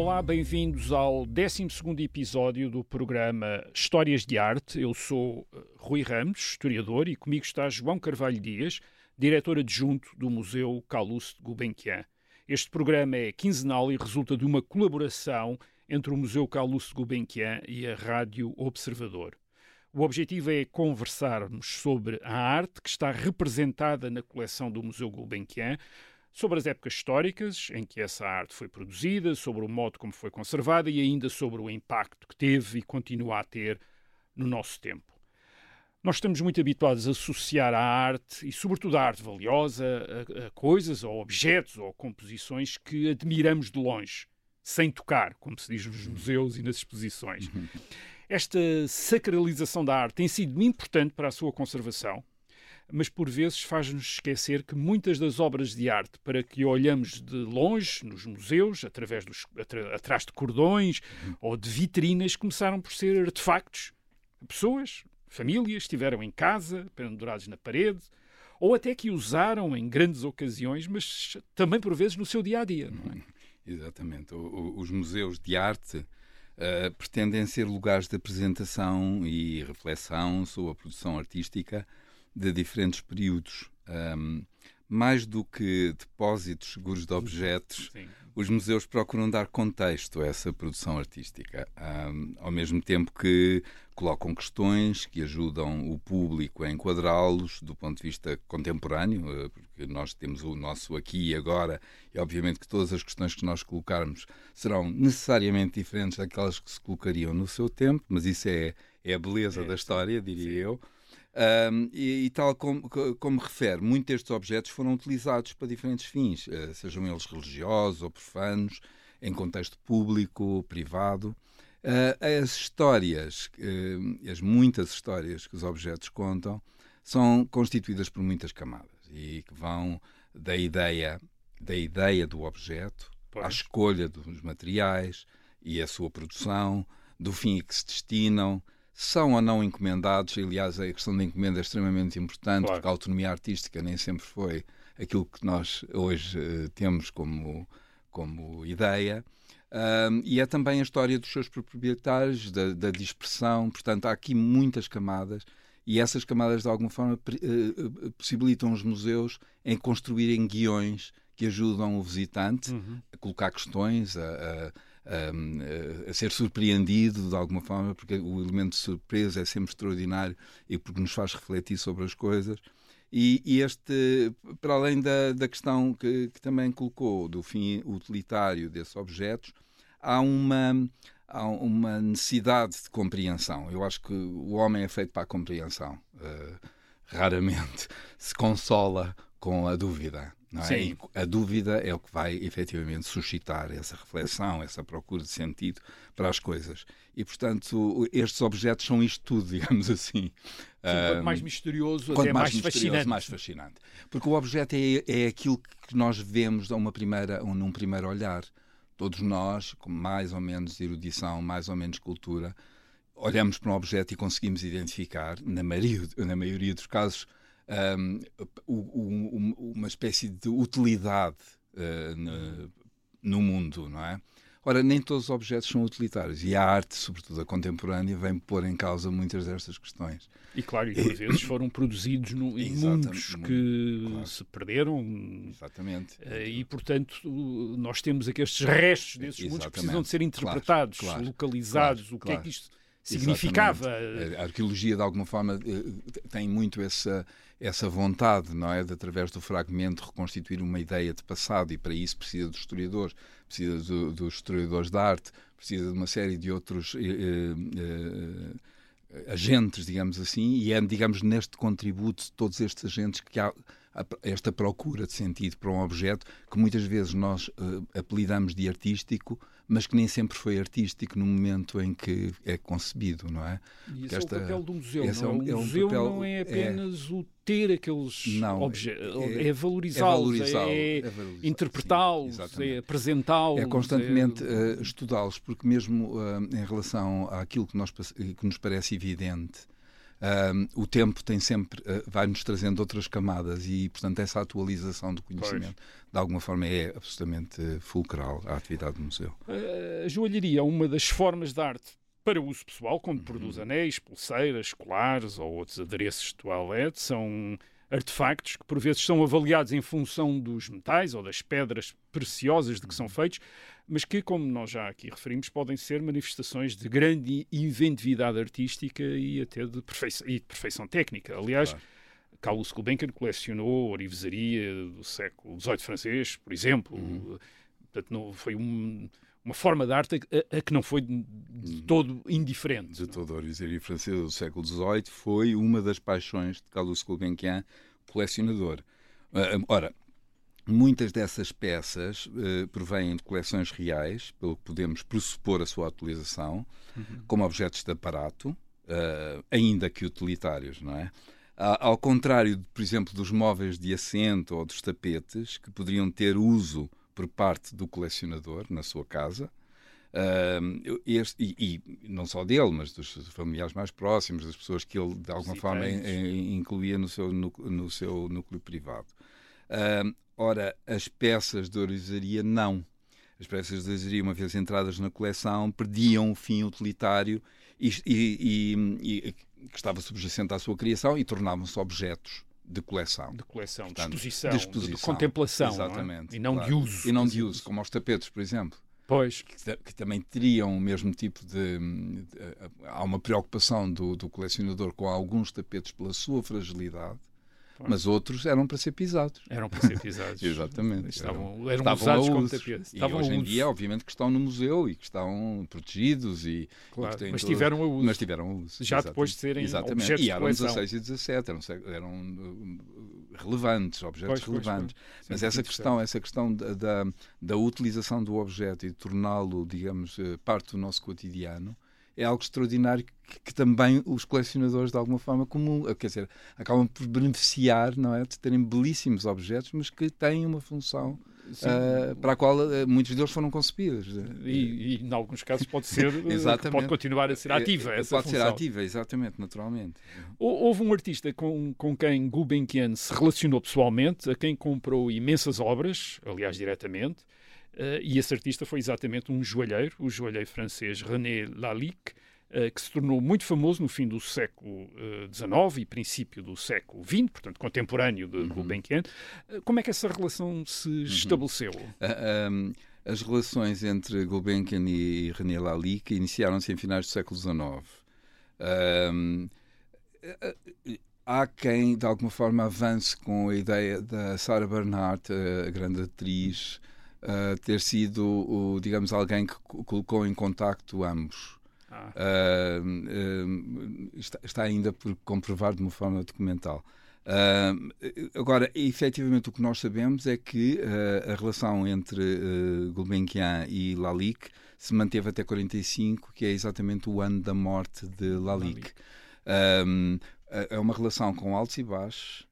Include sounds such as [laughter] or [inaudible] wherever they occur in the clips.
Olá, bem-vindos ao 12 episódio do programa Histórias de Arte. Eu sou eh, Rui Ramos, historiador, e comigo está João Carvalho Dias, diretor adjunto do Museu Calouste Gulbenkian. Este programa é quinzenal e resulta de uma colaboração entre o Museu Calouste Gulbenkian e a Rádio Observador. O objetivo é conversarmos sobre a arte que está representada na coleção do Museu Gulbenkian, sobre as épocas históricas em que essa arte foi produzida, sobre o modo como foi conservada e ainda sobre o impacto que teve e continua a ter no nosso tempo. Nós estamos muito habituados a associar a arte, e sobretudo a arte valiosa, a, a coisas ou objetos ou composições que admiramos de longe, sem tocar, como se diz nos museus e nas exposições. Esta sacralização da arte tem sido importante para a sua conservação, mas por vezes faz-nos esquecer que muitas das obras de arte para que olhamos de longe nos museus, através dos, atrás de cordões uhum. ou de vitrinas, começaram por ser artefactos. Pessoas, famílias, estiveram em casa, pendurados na parede, ou até que usaram em grandes ocasiões, mas também por vezes no seu dia a dia. Não é? Exatamente. O, o, os museus de arte uh, pretendem ser lugares de apresentação e reflexão sobre a produção artística de diferentes períodos. Um, mais do que depósitos seguros de objetos, Sim. os museus procuram dar contexto a essa produção artística, um, ao mesmo tempo que colocam questões que ajudam o público a enquadrá-los do ponto de vista contemporâneo, eh, porque nós temos o nosso aqui e agora, e obviamente que todas as questões que nós colocarmos serão necessariamente diferentes daquelas que se colocariam no seu tempo, mas isso é, é a beleza é, da história, diria sim. eu. Um, e, e, tal como, como refere, muitos destes objetos foram utilizados para diferentes fins, uh, sejam eles religiosos ou profanos, em contexto público, privado. Uh, as histórias, uh, as muitas histórias que os objetos contam, são constituídas por muitas camadas e que vão da ideia, da ideia do objeto pois. à escolha dos materiais e a sua produção, do fim a que se destinam, são ou não encomendados. Aliás, a questão da encomenda é extremamente importante, claro. porque a autonomia artística nem sempre foi aquilo que nós hoje uh, temos como, como ideia. Um, e é também a história dos seus proprietários, da, da, dispersão. Portanto, há aqui muitas camadas e essas camadas, de alguma forma, uh, possibilitam os museus em construírem guiões que ajudam o visitante uhum. a colocar questões, a, a a, a ser surpreendido de alguma forma, porque o elemento de surpresa é sempre extraordinário e porque nos faz refletir sobre as coisas. E, e este, para além da, da questão que, que, também colocou do fim utilitário desses objetos, há uma, há uma necessidade de compreensão. Eu acho que o homem é feito para a compreensão. Uh, raramente [laughs] se consola com a dúvida. É? Sim. a dúvida é o que vai efetivamente suscitar essa reflexão, essa procura de sentido para as coisas. E, portanto, estes objetos são isto tudo, [laughs] digamos assim. Sim, quanto mais misterioso, quanto mais, mais fascinante. mais fascinante. Porque o objeto é, é aquilo que nós vemos a uma primeira, num primeiro olhar. Todos nós, com mais ou menos erudição, mais ou menos cultura, olhamos para um objeto e conseguimos identificar, na maioria, na maioria dos casos, um, uma espécie de utilidade uh, no, no mundo, não é? Ora, nem todos os objetos são utilitários e a arte, sobretudo a contemporânea, vem pôr em causa muitas destas questões. E claro, e por vezes foram produzidos no, em mundos que claro. se perderam. Exatamente. Eh, e, portanto, nós temos aqui estes restos desses Exatamente. mundos que precisam de ser interpretados, claro, claro, localizados. o que é que isto significava. Exatamente. A arqueologia, de alguma forma, eh, tem muito essa, essa vontade, não é? De, através do fragmento, reconstituir uma ideia de passado, e para isso precisa dos historiadores, precisa do, dos historiadores da arte, precisa de uma série de outros. Eh, eh, eh, agentes, digamos assim, e é, digamos, neste contributo de todos estes agentes que há esta procura de sentido para um objeto que muitas vezes nós uh, apelidamos de artístico, mas que nem sempre foi artístico no momento em que é concebido, não é? E esse esta, é o papel do museu, não? É, um, o é museu um papel, não é apenas é, o ter aqueles objetos, é, é valorizá-los, é, é, é interpretá-los, é apresentá-los. É constantemente uh, estudá-los, porque mesmo uh, em relação àquilo que, nós, que nos parece evidente, o tempo tem sempre uh, vai-nos trazendo outras camadas e, portanto, essa atualização do conhecimento, pois. de alguma forma, é absolutamente fulcral à atividade do museu. A joalheria é uma das formas de arte para uso pessoal, quando uhum. produz anéis, pulseiras, colares ou outros adereços de toalete, são artefactos que por vezes são avaliados em função dos metais ou das pedras preciosas de que são feitos, mas que, como nós já aqui referimos, podem ser manifestações de grande inventividade artística e até de perfeição, de perfeição técnica. Aliás, claro. Carlos Gulbenkian colecionou orivesaria do século XVIII francês, por exemplo. Uhum. Portanto, não, foi um, uma forma de arte a, a que não foi de, uhum. todo indiferente. De todo a orivesaria francesa do século XVIII foi uma das paixões de Carlos Gulbenkian, colecionador. Uh, ora, Muitas dessas peças uh, provêm de coleções reais, pelo que podemos pressupor a sua utilização, uhum. como objetos de aparato, uh, ainda que utilitários, não é? Ao contrário, por exemplo, dos móveis de assento ou dos tapetes, que poderiam ter uso por parte do colecionador na sua casa, Uh, este, e, e, não só dele, mas dos familiares mais próximos, das pessoas que ele de alguma Sim, forma incluía no seu, no, no seu núcleo privado. Uh, Ora, as peças de orizaria não. As peças de orizaria, uma vez entradas na coleção, perdiam o fim utilitário e, e, e, que estava subjacente à sua criação e tornavam-se objetos de coleção. De coleção, Portanto, de, exposição, de, exposição, de, contemplação. Exatamente. Não é? E não claro. de uso. E não de uso, como os tapetes, por exemplo. Pois. Que, que, também teriam o mesmo tipo de, de. há uma preocupação do, do, colecionador com alguns tapetes pela sua fragilidade mas outros eram para ser pisados. Eram para ser pisados. [laughs] Exatamente. Estavam, eram, eram usados como tapetes. E hoje em dia, obviamente, que estão no museu e que estão protegidos e, claro, e mas tiveram a uso. Mas tiveram a uso. Já exatamente. depois de serem exatamente. objetos e eram 16 e 17, eram, eram uh, relevantes, objetos pois, relevantes. Pois, pois. Mas essa questão, essa questão da, da, da utilização do objeto e de torná-lo, digamos, uh, parte do nosso cotidiano, é algo extraordinário que, que, também os colecionadores, de alguma forma, comum, quer dizer, acabam por beneficiar, não é? De terem belíssimos objetos, mas que têm uma função uh, para a qual uh, muitos deles foram concebidos. E, e, em alguns casos pode ser, [laughs] pode continuar a ser ativa essa Pode função. ser ativa, exatamente, naturalmente. Houve um artista com, com quem Gulbenkian se relacionou pessoalmente, a quem comprou imensas obras, aliás, diretamente, Uh, e esse artista foi exatamente um joalheiro, o joalheiro francês René Lalique, uh, que se tornou muito famoso no fim do século XIX uh, e princípio do século XX, portanto, contemporâneo de uhum. Gulbenkian. como é que essa relação se uhum. estabeleceu? Um, as relações entre Gulbenkian e René Lalique iniciaram-se em finais do século XIX. Um, há quem, de alguma forma, avance com a ideia da Sarah Bernhardt, a grande atriz, uh, ter sido, o, digamos, alguém que colocou em contacto ambos. Ah. Uh, uh, está, está, ainda por comprovar de uma forma documental. agora, efetivamente, o que nós sabemos é que a relação entre Gulbenkian e Lalique se manteve até 45, que é exatamente o ano da morte de Lalique. é uma relação com altos e baixos,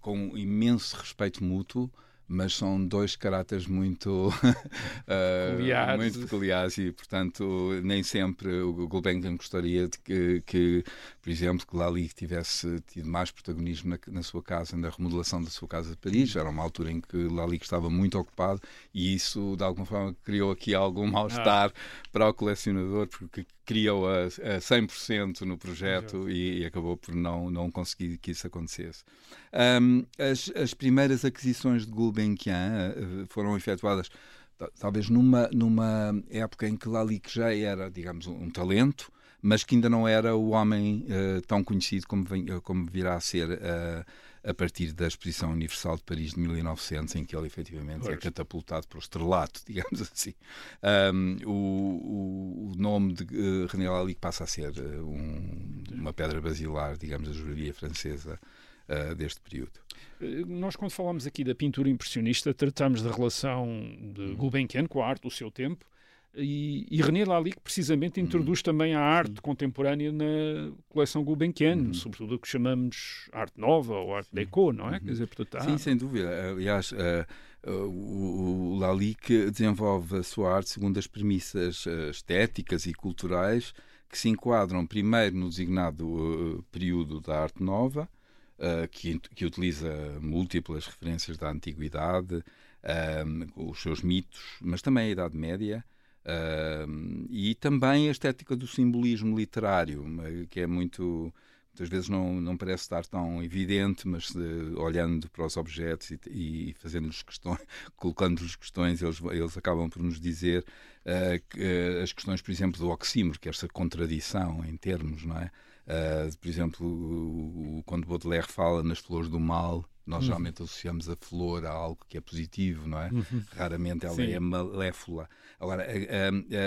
com imenso respeito mútuo, mas são dois caráteres muito, [laughs] uh, muito peculiares e, portanto, nem sempre o Gulbenkian gostaria de que, que, por exemplo, que Lali tivesse tido mais protagonismo na, na, sua casa, na remodelação da sua casa de Paris. Era uma altura em que Lali estava muito ocupado e isso, de alguma forma, criou aqui algum mal-estar ah. para o colecionador, porque criou a, a 100% no projeto e, e, acabou por não, não conseguir que isso acontecesse. Um, as, as primeiras aquisições de Gulbenkian uh, foram efetuadas talvez numa, numa época em que Lalique já era, digamos, um, um talento, mas que ainda não era o homem uh, tão conhecido como, vem, como virá a ser uh, a partir da Exposição Universal de Paris de 1900, em que ele efetivamente é pois. é catapultado para o estrelato, [laughs] digamos assim. Um, o, o, nome de uh, René Lalique passa a ser um, uma pedra basilar, digamos, da joalheria francesa deste período. Nós, quando falamos aqui da pintura impressionista, tratamos da relação de uhum. Gulbenkian com a arte do seu tempo, e, e René Lalique precisamente introduz uhum. também a arte contemporânea na coleção Gulbenkian, uhum. sobretudo o que chamamos arte nova ou arte déco, não é? Uhum. Quer dizer, portanto, Sim, sem dúvida. Aliás, uh, o, o Lalique desenvolve a sua arte segundo as premissas uh, estéticas e culturais que se enquadram primeiro no designado uh, período da arte nova, uh, que, que, utiliza múltiplas referências da antiguidade, uh, os seus mitos, mas também a Idade Média. E também a estética do simbolismo literário, que é muito muitas vezes não, não parece estar tão evidente, mas olhando para os objetos e, e fazendo-lhes questões, [laughs] colocando-lhes questões, eles, eles acabam por nos dizer uh, que, uh, as questões, por exemplo, do oxímoro, que é essa contradição em termos, não é? Uh, por exemplo, o, o, quando Baudelaire fala nas flores do mal, nós uhum. geralmente associamos a flor a algo que é positivo, não é? Uhum. Raramente ela Sim. é maléfola. Agora,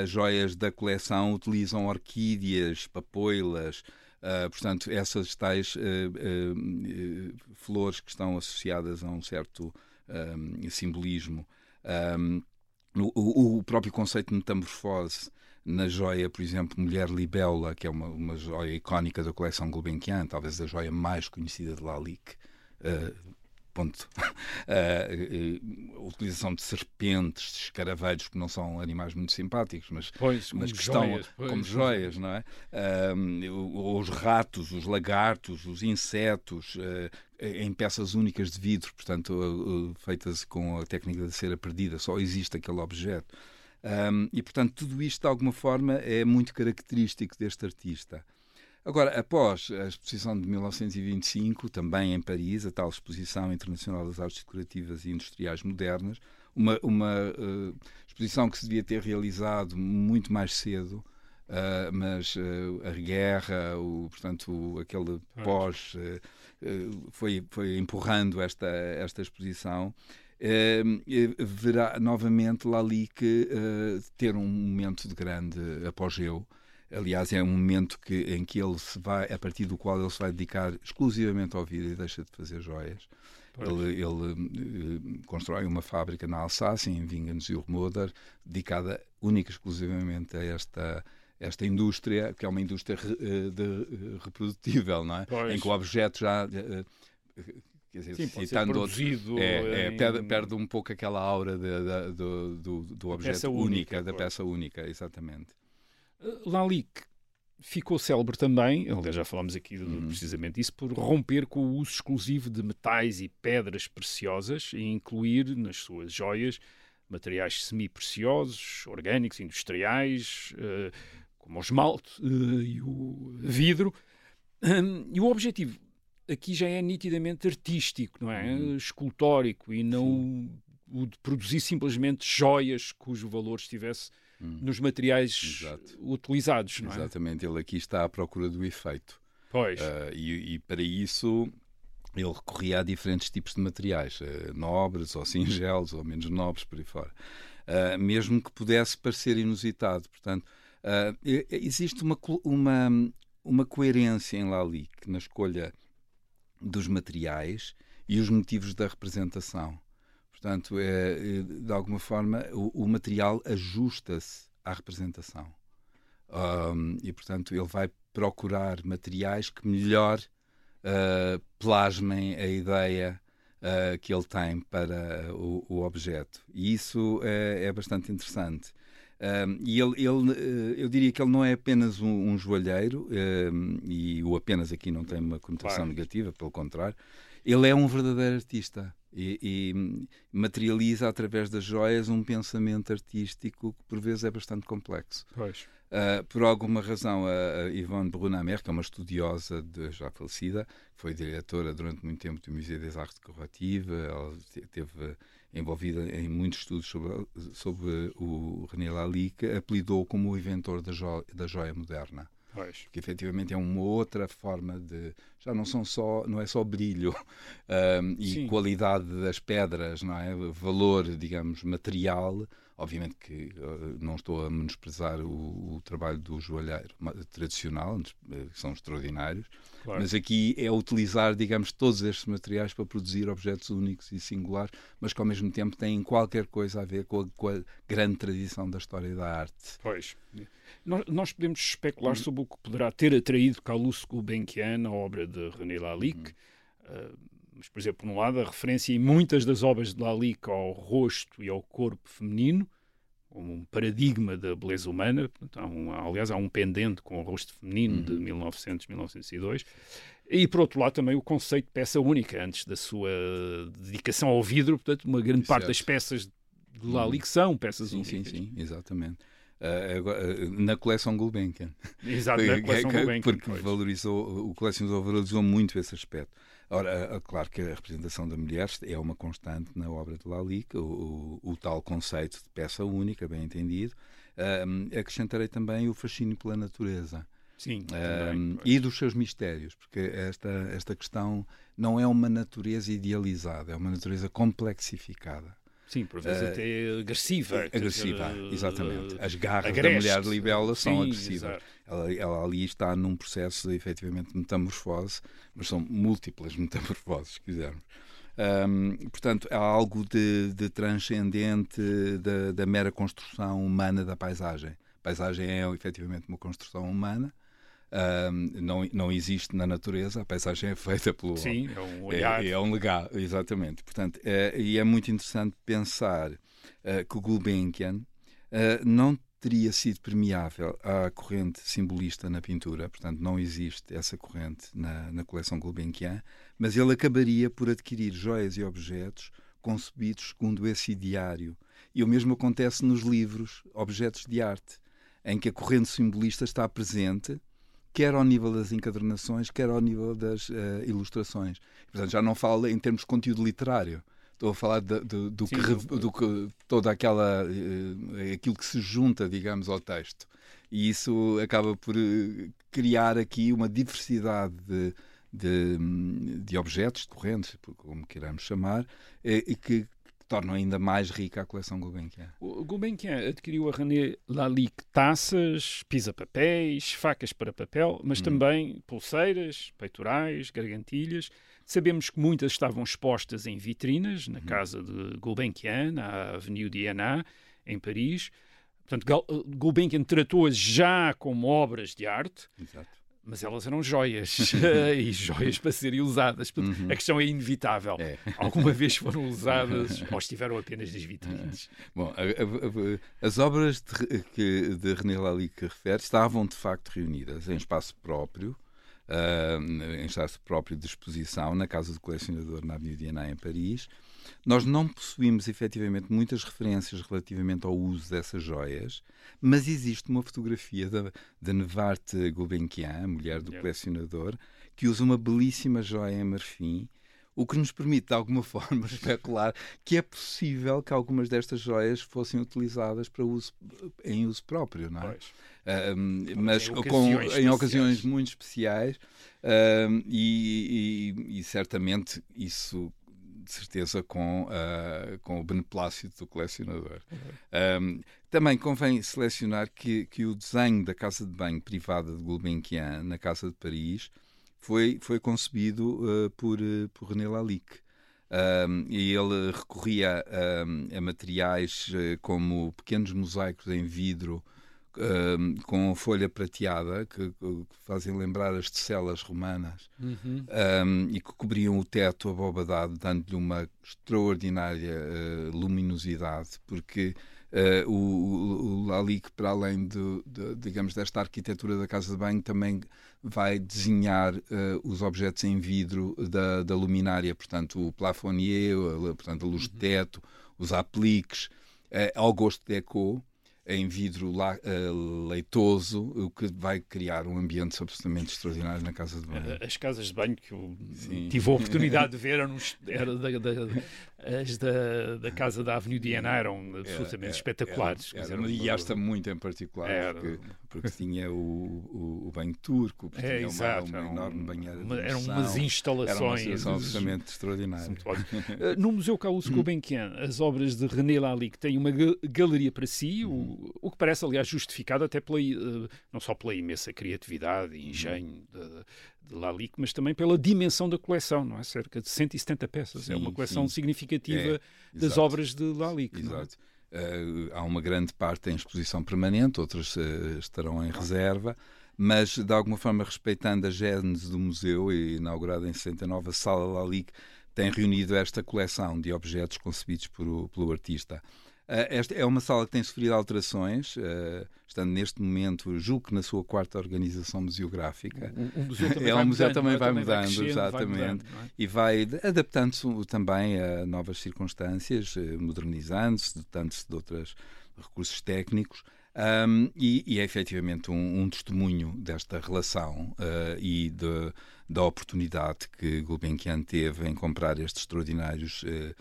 as joias da coleção utilizam orquídeas, papoilas, Uh, portanto, essas tais uh, uh, flores que estão associadas a um certo simbolismo. Um, o, o, próprio conceito de metamorfose na joia, por exemplo, Mulher Libélula, que é uma, uma joia icónica da coleção Gulbenkian, talvez a joia mais conhecida de Lalique, ponto. Uh, [laughs] uh, utilização de serpentes, de escaravelhos, que não são animais muito simpáticos, mas, pois, mas que estão pois. como joias, não é? Uh, os ratos, os lagartos, os insetos, em peças únicas de vidro, portanto, feitas com a técnica da cera perdida, só existe aquele objeto. Um, e, portanto, tudo isto, de alguma forma, é muito característico deste artista. Agora, após a exposição de 1925, também em Paris, a tal Exposição Internacional das Artes Decorativas e Industriais Modernas, uma, uma uh, exposição que se devia ter realizado muito mais cedo, uh, mas uh, a guerra, o, portanto, aquele pós, foi, foi empurrando esta, esta exposição. verá novamente Lalique ter um momento de grande apogeu Aliás, é um momento que, em que ele se vai, a partir do qual ele se vai dedicar exclusivamente ao vidro e deixa de fazer joias. Ele, ele, eh, constrói uma fábrica na Alsácia, em Vingens-sur-Moder, dedicada única e exclusivamente a esta esta indústria, que é uma indústria eh, de, eh, reprodutível, não é? Pois. Em que o objeto já quer dizer, Sim, citando outro, é, é, em... perde, perde, um pouco aquela aura de, de, do, do, do objeto única, única da peça única, exatamente. Lalique ficou célebre também, aliás já falámos aqui uhum. precisamente disso, por romper com o uso exclusivo de metais e pedras preciosas e incluir nas suas joias materiais semi-preciosos, orgânicos, industriais, uh, como o esmalte uh, e o vidro. Um, e o objetivo aqui já é nitidamente artístico, não é? Uhum. Escultórico e não Sim. o de produzir simplesmente joias cujo valor estivesse hum. nos materiais Exato. utilizados. Não é? Exatamente, ele aqui está à procura do efeito. Pois. Uh, e, e, para isso ele recorria a diferentes tipos de materiais, uh, nobres ou singelos ou menos nobres, por aí fora. Uh, mesmo que pudesse parecer inusitado. Portanto, existe uma, uma, uma coerência em Lalique na escolha dos materiais e os motivos da representação. Portanto, é, é, de alguma forma, o, o material ajusta-se à representação. Um, e, portanto, ele vai procurar materiais que melhor uh, plasmem a ideia uh, que ele tem para o, o objeto. E isso é, é bastante interessante. Um, e ele, ele, uh, eu diria que ele não é apenas um, um joalheiro, um, e o apenas aqui não tem uma conotação claro. negativa, pelo contrário, ele é um verdadeiro artista e, e, materializa através das joias um pensamento artístico que por vezes é bastante complexo. Uh, por alguma razão, a, a Yvonne Brunamer, que é uma estudiosa de, já falecida, foi diretora durante muito tempo do Museu des Arts Decoratifs, ela esteve envolvida em muitos estudos sobre, sobre o René Lalique, apelidou como o inventor da, jo da joia moderna. Pois. Que efetivamente é uma outra forma de. Já não são só. Não é só brilho [laughs] um, e Sim. qualidade das pedras, não é? Valor, digamos, material. Obviamente que uh, não estou a menosprezar o, o trabalho do joalheiro tradicional, eh, que são extraordinários, claro. mas aqui é utilizar, digamos, todos estes materiais para produzir objetos únicos e singulares, mas que ao mesmo tempo têm qualquer coisa a ver com a, com a grande tradição da história da arte. Pois. Nós, podemos especular uhum. sobre o que poderá ter atraído Calouste Gulbenkian à obra de René Lalique. Uhum. Uh, mas, por exemplo, por um lado, a referência em muitas das obras de Lalique ao rosto e ao corpo feminino, como um paradigma da beleza humana. Há um, aliás, há um pendente com o rosto feminino uhum. de 1900, 1902. E, por outro lado, também o conceito de peça única, antes da sua dedicação ao vidro. Portanto, uma grande parte das peças de Lali que são peças sim, únicas. Sim, sim, exatamente. Uh, uh, na coleção Gulbenkian. Exato, [laughs] na coleção Gulbenkian. Porque valorizou, o colecionador valorizou muito esse aspecto. Ora, claro que a representação da mulher é uma constante na obra de Lalique, o, o, o tal conceito de peça única, bem entendido. Um, acrescentarei também o fascínio pela natureza. Sim, um, e dos seus mistérios, porque esta, esta questão não é uma natureza idealizada, é uma natureza complexificada. Sim, por vezes uh, até agressiva. Agressiva, dizer, exatamente. As garras agreste. da mulher de libela são Sim, agressivas. Ela, ela, ali está num processo de, efetivamente, metamorfose, mas são múltiplas [laughs] metamorfoses, se quisermos. Portanto, há algo de, de transcendente da, da, mera construção humana da paisagem. A paisagem é, efetivamente, uma construção humana, não, não existe na natureza, a paisagem é feita pelo Sim, é um olhar. É, é um legado, exatamente. Portanto, é, e é muito interessante pensar uh, que o Gulbenkian uh, não teria sido permeável à corrente simbolista na pintura, portanto, não existe essa corrente na, na coleção Gulbenkian, mas ele acabaria por adquirir joias e objetos concebidos segundo esse ideário. E o mesmo acontece nos livros, objetos de arte, em que a corrente simbolista está presente quer ao nível das encadernações, quer ao nível das uh, ilustrações. Portanto, já não falo em termos de conteúdo literário. Estou a falar de, de, do, Sim, que, do que toda aquela uh, aquilo que se junta, digamos, ao texto. E isso acaba por criar aqui uma diversidade de, de, de objetos, de correntes, como queiramos chamar, que tornam ainda mais rica a coleção Gulbenkian. O Gulbenkian adquiriu a René Lalique taças, pisa-papéis, facas para papel, mas hum. também pulseiras, peitorais, gargantilhas. Sabemos que muitas estavam expostas em vitrinas, na hum. casa de Gulbenkian, na Avenue d'Iana, em Paris. Portanto, Gulbenkian tratou-as já como obras de arte. Exato mas elas eram joias [laughs] [laughs] e joias para serem usadas. Uhum. A questão é inevitável. É. [laughs] Alguma vez foram usadas ou estiveram apenas nas vitrines. Bom, a, a, a, as obras de, que, de René Lalique refere estavam de facto reunidas em espaço próprio, uh, em espaço próprio de exposição, na Casa do Colecionador na Avenida Diana, em Paris. Nós não possuímos efetivamente muitas referências relativamente ao uso dessas joias, mas existe uma fotografia da, da Nevarte Gulbenkian, mulher do colecionador, que usa uma belíssima joia em marfim, o que nos permite, de alguma [laughs] forma, especular que é possível que algumas destas joias fossem utilizadas para uso, em uso próprio, não é? mas em ocasiões, com, em ocasiões muito especiais e, e, e, certamente isso de certeza com, uh, com o beneplácito do colecionador. Uhum. Um, também convém selecionar que, que o desenho da casa de banho privada de Gulbenkian, na Casa de Paris, foi, foi concebido uh, por, uh, por René Lalique. Um, e ele recorria a materiais como pequenos mosaicos em vidro uh, com folha prateada, que, que, fazem lembrar as tecelas romanas, uhum. um, e que cobriam o teto abobadado, dando-lhe uma extraordinária uh, luminosidade, porque uh, o, o Lalique, para além de, de, digamos, desta arquitetura da casa de banho, também vai desenhar uh, os objetos em vidro da, da luminária, portanto, o plafonnier, portanto, a luz de uhum. teto, os apliques, uh, ao gosto de Eco, em vidro la, uh, leitoso, o que vai criar um ambiente absolutamente extraordinário na casa de banho. As casas de banho que eu Sim. tive a [laughs] oportunidade de ver eram, eram da, da, as da, da casa da Avenue Diana eram absolutamente espetaculares. Era, era, e esta muito em particular, era, porque, porque tinha o, o, o, banho turco, porque é, tinha exato, uma, uma enorme banheira de Eram umas instalações. Era uma absolutamente extraordinária. [laughs] Eh, no Museu Carlos Gulbenkian, as obras de René Lalique têm uma galeria para si, o, uhum. o que parece, aliás, justificado até pela, eh, não só pela imensa criatividade e engenho de, de Lalique, mas também pela dimensão da coleção, não é? Cerca de 170 peças. Sim, é uma coleção sim. significativa é, das obras de Lalique. É? Exato. Uh, há uma grande parte em exposição permanente, outras uh, estarão em reserva, mas de alguma forma respeitando a gênese do museu, inaugurada em 69, a Sala Lalique tem reunido esta coleção de objetos concebidos por, pelo artista. Esta é uma sala que tem sofrido alterações, uh, estando neste momento, julgo que na sua quarta organização museográfica. O, o museu também é, vai, museu mudando, também é? vai mudando, vai exatamente. Vai mudando, é? E vai adaptando-se também a novas circunstâncias, modernizando-se, dotando-se de outros recursos técnicos. Um, e, e, é efetivamente um, um testemunho desta relação uh, e de, da oportunidade que Gulbenkian teve em comprar estes extraordinários uh,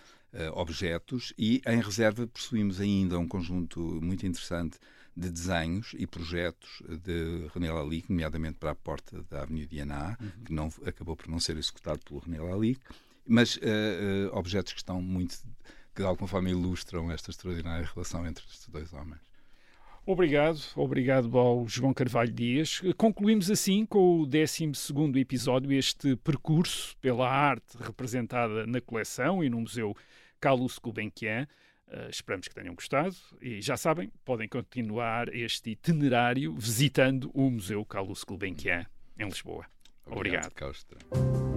objetos e em reserva possuímos ainda um conjunto muito interessante de desenhos e projetos de René Lalique, nomeadamente para a porta da Avenida de Aná, uhum. que não, acabou por não ser executado pelo René Lalique, mas objetos que estão muito, que de alguma forma ilustram esta extraordinária relação entre estes dois homens. Obrigado, obrigado ao João Carvalho Dias. Concluímos assim com o 12 episódio, este percurso pela arte representada na coleção e no Museu Carlos Gulbenkian. Uh, esperamos que tenham gostado e já sabem, podem continuar este itinerário visitando o Museu Carlos Gulbenkian em Lisboa. Obrigado. Obrigado.